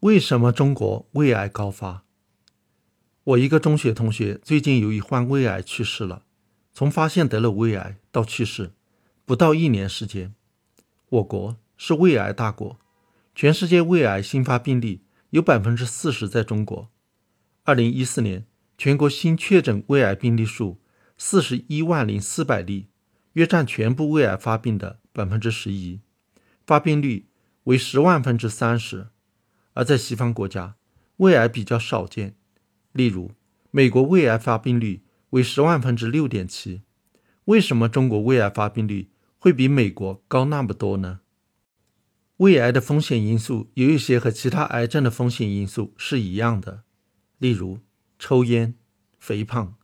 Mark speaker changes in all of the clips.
Speaker 1: 为什么中国胃癌高发？我一个中学同学最近由于患胃癌去世了。从发现得了胃癌到去世，不到一年时间。我国是胃癌大国，全世界胃癌新发病例有百分之四十在中国。二零一四年，全国新确诊胃癌病例数四十一万零四百例，约占全部胃癌发病的百分之十一，发病率为十万分之三十。而在西方国家，胃癌比较少见，例如美国胃癌发病率为十万分之六点七。为什么中国胃癌发病率会比美国高那么多呢？胃癌的风险因素有一些和其他癌症的风险因素是一样的，例如抽烟、肥胖，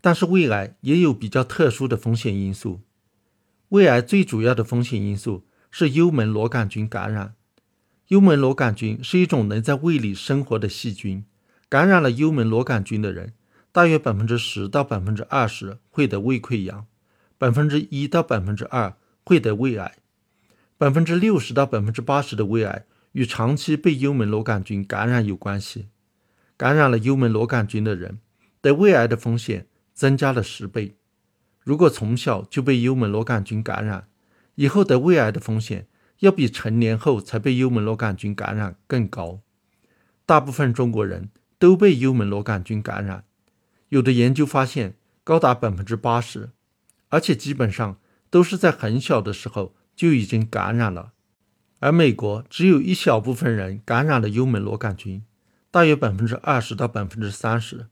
Speaker 1: 但是胃癌也有比较特殊的风险因素。胃癌最主要的风险因素是幽门螺杆菌感染。幽门螺杆菌是一种能在胃里生活的细菌，感染了幽门螺杆菌的人，大约百分之十到百分之二十会得胃溃疡，百分之一到百分之二会得胃癌，百分之六十到百分之八十的胃癌与长期被幽门螺杆菌感染有关系。感染了幽门螺杆菌的人，得胃癌的风险增加了十倍。如果从小就被幽门螺杆菌感染，以后得胃癌的风险。要比成年后才被幽门螺杆菌感染更高。大部分中国人都被幽门螺杆菌感染，有的研究发现高达百分之八十，而且基本上都是在很小的时候就已经感染了。而美国只有一小部分人感染了幽门螺杆菌，大约百分之二十到百分之三十，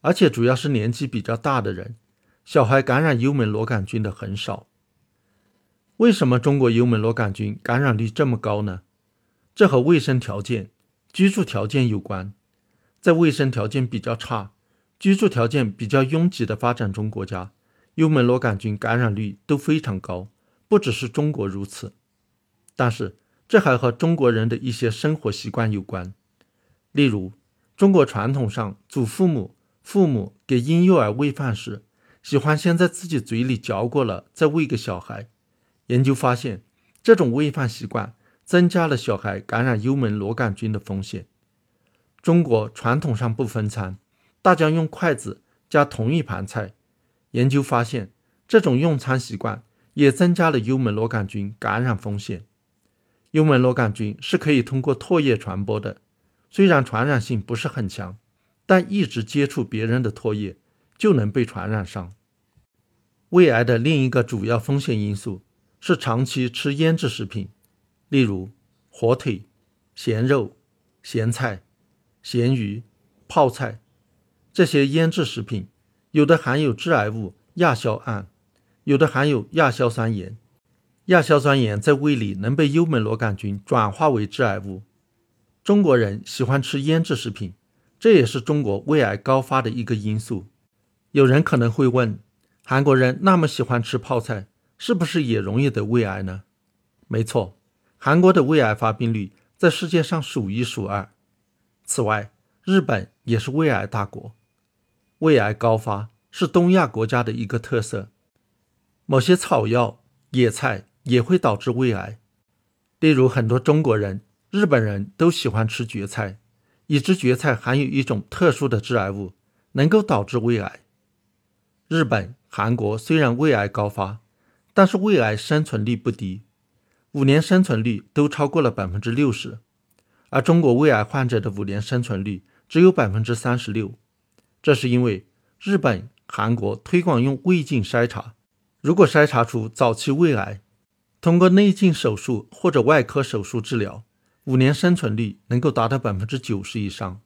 Speaker 1: 而且主要是年纪比较大的人，小孩感染幽门螺杆菌的很少。为什么中国幽门螺杆菌感染率这么高呢？这和卫生条件、居住条件有关。在卫生条件比较差、居住条件比较拥挤的发展中国家，幽门螺杆菌感染率都非常高，不只是中国如此。但是，这还和中国人的一些生活习惯有关。例如，中国传统上，祖父母、父母给婴幼儿喂饭时，喜欢先在自己嘴里嚼过了，再喂给小孩。研究发现，这种喂饭习惯增加了小孩感染幽门螺杆菌的风险。中国传统上不分餐，大家用筷子夹同一盘菜。研究发现，这种用餐习惯也增加了幽门螺杆菌感染风险。幽门螺杆菌是可以通过唾液传播的，虽然传染性不是很强，但一直接触别人的唾液就能被传染上。胃癌的另一个主要风险因素。是长期吃腌制食品，例如火腿、咸肉、咸菜、咸鱼、泡菜这些腌制食品，有的含有致癌物亚硝胺，有的含有亚硝酸盐。亚硝酸盐在胃里能被幽门螺杆菌转化为致癌物。中国人喜欢吃腌制食品，这也是中国胃癌高发的一个因素。有人可能会问：韩国人那么喜欢吃泡菜？是不是也容易得胃癌呢？没错，韩国的胃癌发病率在世界上数一数二。此外，日本也是胃癌大国，胃癌高发是东亚国家的一个特色。某些草药、野菜也会导致胃癌，例如很多中国人、日本人都喜欢吃蕨菜，已知蕨菜含有一种特殊的致癌物，能够导致胃癌。日本、韩国虽然胃癌高发，但是胃癌生存率不低，五年生存率都超过了百分之六十，而中国胃癌患者的五年生存率只有百分之三十六。这是因为日本、韩国推广用胃镜筛查，如果筛查出早期胃癌，通过内镜手术或者外科手术治疗，五年生存率能够达到百分之九十以上。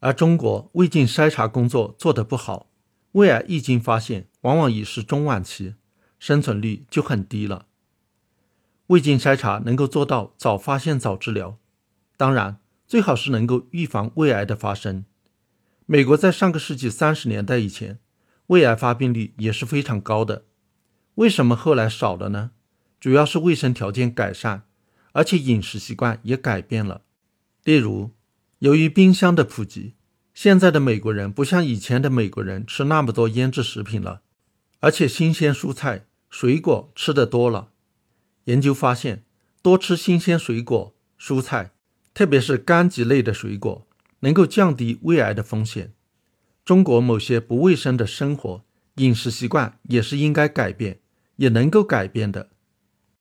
Speaker 1: 而中国胃镜筛查工作做得不好，胃癌一经发现，往往已是中晚期。生存率就很低了。胃镜筛查能够做到早发现早治疗，当然最好是能够预防胃癌的发生。美国在上个世纪三十年代以前，胃癌发病率也是非常高的。为什么后来少了呢？主要是卫生条件改善，而且饮食习惯也改变了。例如，由于冰箱的普及，现在的美国人不像以前的美国人吃那么多腌制食品了，而且新鲜蔬菜。水果吃的多了，研究发现，多吃新鲜水果、蔬菜，特别是柑橘类的水果，能够降低胃癌的风险。中国某些不卫生的生活饮食习惯也是应该改变，也能够改变的。